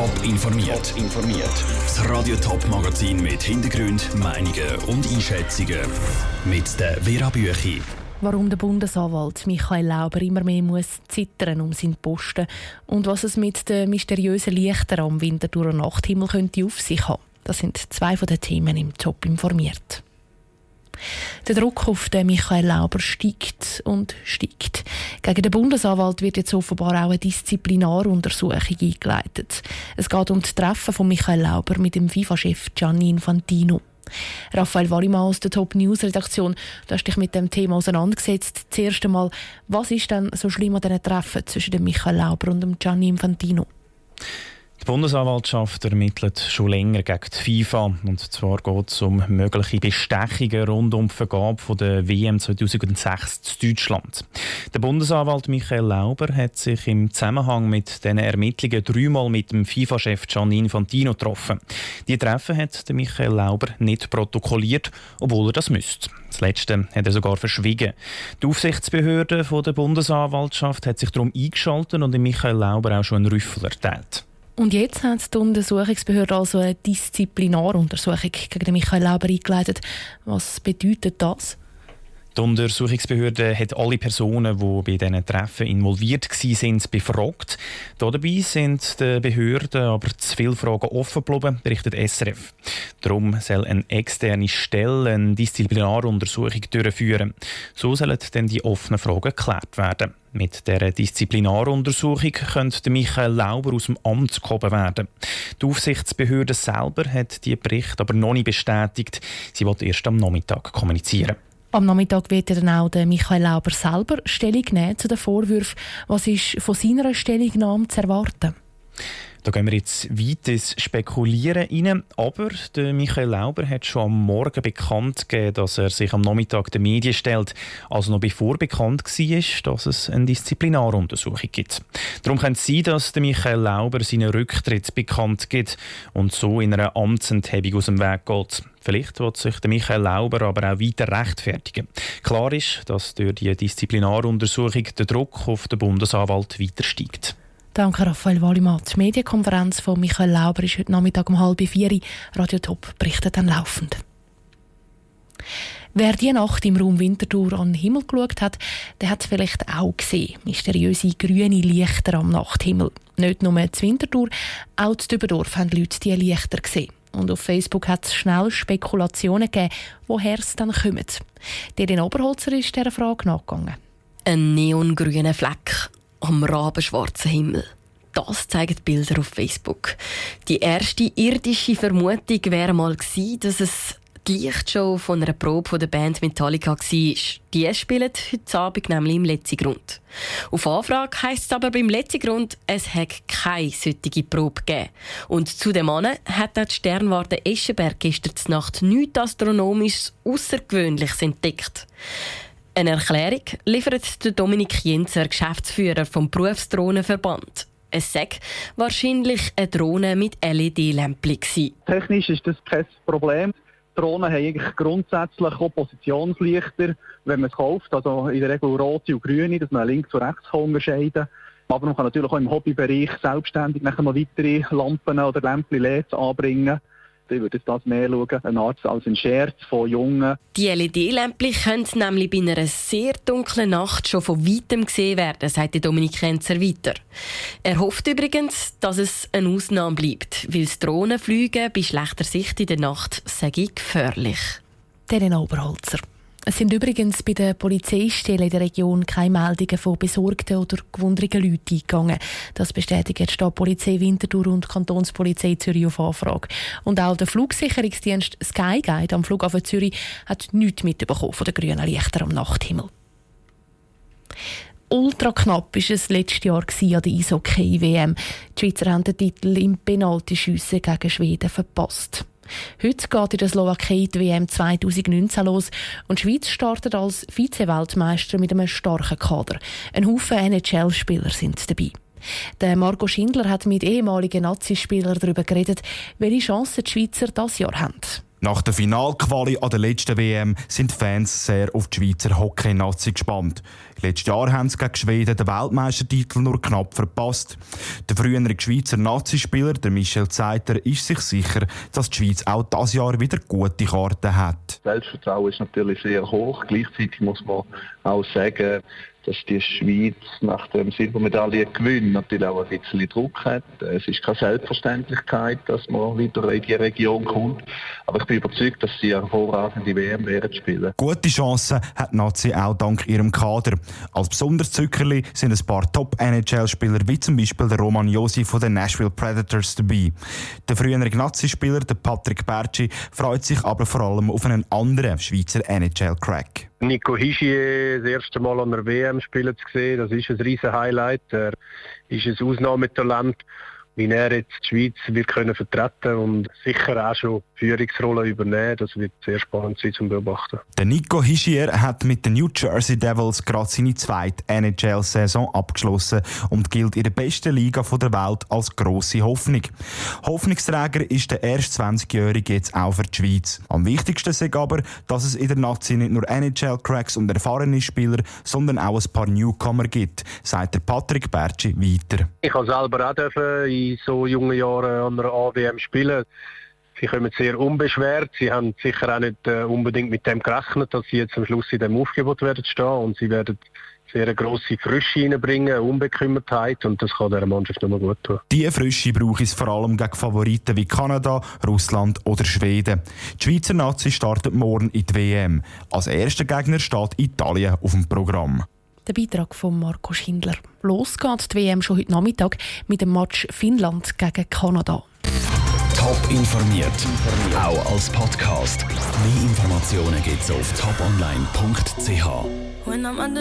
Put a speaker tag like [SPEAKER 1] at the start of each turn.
[SPEAKER 1] Top informiert. informiert. Das Radio Top Magazin mit Hintergrund, Meinungen und Einschätzungen mit der Vera Büchi.
[SPEAKER 2] Warum der Bundesanwalt Michael Lauber immer mehr muss zittern um seinen Posten und was es mit den mysteriösen Lichtern am Winterthur und Nachthimmel könnte auf sich haben. Das sind zwei von den Themen im Top informiert. Der Druck auf den Michael Lauber steigt und steigt. Gegen den Bundesanwalt wird jetzt offenbar auch eine Disziplinaruntersuchung eingeleitet. Es geht um das Treffen von Michael Lauber mit dem FIFA-Chef Gianni Infantino. Raphael Wallimann aus der Top News Redaktion, du hast dich mit dem Thema auseinandergesetzt. Zuerst einmal, was ist denn so schlimm an diesen Treffen zwischen dem Michael Lauber und dem Gianni Infantino?
[SPEAKER 3] Die Bundesanwaltschaft ermittelt schon länger gegen die FIFA. Und zwar geht es um mögliche Bestechungen rund um die Vergabe der WM 2006 zu Deutschland. Der Bundesanwalt Michael Lauber hat sich im Zusammenhang mit diesen Ermittlungen dreimal mit dem FIFA-Chef Gianni Infantino getroffen. Die Treffen hat Michael Lauber nicht protokolliert, obwohl er das müsste. Das Letzte hat er sogar verschwiegen. Die Aufsichtsbehörde der Bundesanwaltschaft hat sich darum eingeschaltet und Michael Lauber auch schon einen Rüffel erteilt.
[SPEAKER 2] Und jetzt hat die Untersuchungsbehörde also eine Disziplinaruntersuchung gegen Michael Lauber eingeleitet. Was bedeutet das?
[SPEAKER 3] Die Untersuchungsbehörde hat alle Personen, die bei diesen Treffen involviert waren, befragt. Dabei sind den Behörden aber zu viele Fragen offen geblieben, berichtet SRF. Darum soll eine externe Stelle eine Disziplinaruntersuchung durchführen. So sollen dann die offenen Fragen geklärt werden. Mit dieser Disziplinaruntersuchung könnte Michael Lauber aus dem Amt gehoben werden. Die Aufsichtsbehörde selber hat die Bericht aber noch nicht bestätigt. Sie wird erst am Nachmittag kommunizieren.
[SPEAKER 2] Am Nachmittag wird dann auch der Michael Lauber selber Stellung nehmen zu den Vorwürfen. Was ist von seiner Stellungnahme zu erwarten?
[SPEAKER 3] Da gehen wir jetzt weit ins Spekulieren rein. Aber der Michael Lauber hat schon am Morgen bekannt gegeben, dass er sich am Nachmittag den Medien stellt. Also noch bevor bekannt war, dass es eine Disziplinaruntersuchung gibt. Darum kann es sein, dass der Michael Lauber seinen Rücktritt bekannt gibt und so in einer Amtsenthebung aus dem Weg geht. Vielleicht wird sich der Michael Lauber aber auch weiter rechtfertigen. Klar ist, dass durch die Disziplinaruntersuchung der Druck auf den Bundesanwalt weiter steigt.
[SPEAKER 2] Danke, Raphael Wallimann. Die Medienkonferenz von Michael Lauber ist heute Nachmittag um halb vier. Radio Top berichtet dann laufend. Wer die Nacht im Raum Winterthur an den Himmel geschaut hat, der hat es vielleicht auch gesehen. Mysteriöse grüne Lichter am Nachthimmel. Nicht nur zu Winterthur, auch zu Dübendorf haben Leute diese Lichter gesehen. Und auf Facebook hat es schnell Spekulationen gegeben, woher es dann kommt. Den Oberholzer ist dieser Frage nachgegangen.
[SPEAKER 4] Ein neongrüner Fleck am rabenschwarzen Himmel. Das zeigen Bilder auf Facebook. Die erste irdische Vermutung wäre mal gewesen, dass es die Lichtshow von einer Probe der Band Metallica war. Die spielen heute Abend nämlich im Letzigrund. Auf Anfrage heisst es aber beim Letzigrund, es hat keine solche Probe gegeben. Und zu dem Mann hat auch die Sternwarte Eschenberg gestern Nacht nichts Astronomisches Außergewöhnliches entdeckt. Eine Erklärung liefert Dominik Jenzer, Geschäftsführer vom Berufsdrohnenverband. Es sei wahrscheinlich eine Drohne mit LED-Lämpchen.
[SPEAKER 5] Technisch ist das kein Problem. Drohnen haben eigentlich grundsätzlich auch Positionslichter, wenn man es kauft. Also in der Regel rote und grüne, dass man links und rechts unterscheiden kann. Aber man kann natürlich auch im Hobbybereich selbstständig noch weitere Lampen oder Lämpchen anbringen. Ich würde das mehr schauen, eine Art als ein Scherz von Jungen.
[SPEAKER 4] Die LED-Lämpchen können nämlich bei einer sehr dunklen Nacht schon von weitem gesehen werden, sagt Dominik Kenzer weiter. Er hofft übrigens, dass es eine Ausnahme bleibt, weil das Drohnenfliegen bei schlechter Sicht in der Nacht sei gefährlich.
[SPEAKER 2] Der Oberholzer. Es sind übrigens bei den Polizeistellen in der Region keine Meldungen von besorgten oder gewundenen Leuten eingegangen. Das bestätigt die Stadtpolizei Winterthur und Kantonspolizei Zürich auf Anfrage. Und auch der Flugsicherungsdienst Skyguide am Flughafen Zürich hat nichts mitbekommen von den grünen Lichtern am Nachthimmel. Ultra knapp war es letztes Jahr an der Eishockey-WM. Die Schweizer haben den Titel im Penaltyschiessen gegen Schweden verpasst. Heute geht in der Slowakei die WM 2019 los und die Schweiz startet als Vize-Weltmeister mit einem starken Kader. Ein Haufen NHL-Spieler sind dabei. Der Marco Schindler hat mit ehemaligen Nazispielern darüber geredet, welche Chancen die Schweizer das Jahr haben.
[SPEAKER 6] Nach der Finalquali an der letzten WM sind Fans sehr auf die Schweizer Hockey-Nazi gespannt. Letztes Jahr haben sie gegen Schweden den Weltmeistertitel nur knapp verpasst. Der frühere Schweizer Nazispieler, der Michel Zeiter, ist sich sicher, dass die Schweiz auch dieses Jahr wieder gute Karten hat.
[SPEAKER 7] Selbstvertrauen ist natürlich sehr hoch. Gleichzeitig muss man auch sagen, dass die Schweiz nach dem Silbermedaillengewinn natürlich auch ein bisschen Druck hat. Es ist keine Selbstverständlichkeit, dass man wieder in die Region kommt. Aber ich bin überzeugt, dass sie eine hervorragende WM werden spielen.
[SPEAKER 6] Gute Chancen hat Nazi auch dank ihrem Kader. Als besonders Zückerli sind ein paar Top-NHL-Spieler wie zum Beispiel der Roman Josi von den Nashville Predators dabei. Der frühere Nazi-Spieler, Patrick Berci, freut sich aber vor allem auf einen anderen Schweizer NHL-Crack.
[SPEAKER 8] Nico Hischier das erste Mal an der WM spielen zu sehen, das ist ein riesen Highlight. Er ist ein Ausnahmetalent wie er jetzt die Schweiz wird können vertreten und sicher auch schon Führungsrollen übernehmen. Das wird sehr spannend sein zum Beobachten.
[SPEAKER 6] Der Nico Hischier hat mit den New Jersey Devils gerade seine zweite NHL-Saison abgeschlossen und gilt in der besten Liga der Welt als grosse Hoffnung. Hoffnungsträger ist der erst 20-Jährige jetzt auch für die Schweiz. Am wichtigsten ist aber, dass es in der Nazi nicht nur NHL-Cracks und erfahrene Spieler, sondern auch ein paar Newcomer gibt, sagt der Patrick Bertschi weiter.
[SPEAKER 8] Ich habe selber auch dürfen in so jungen Jahren an einer AWM spielen. Sie kommen sehr unbeschwert. Sie haben sicher auch nicht äh, unbedingt mit dem gerechnet, dass sie jetzt am Schluss in dem Aufgebot werden stehen und sie werden sehr eine grosse Frische reinbringen, Unbekümmertheit und das kann der Mannschaft nur gut tun.
[SPEAKER 6] Diese Frische brauche es vor allem gegen Favoriten wie Kanada, Russland oder Schweden. Die Schweizer Nazi startet morgen in die WM. Als erster Gegner steht Italien auf dem Programm.
[SPEAKER 2] Der Beitrag von Marco Schindler. Los geht die WM schon heute Nachmittag mit dem Match Finnland gegen Kanada.
[SPEAKER 1] Top informiert, auch als Podcast. Mehr Informationen gibt es auf toponline.ch.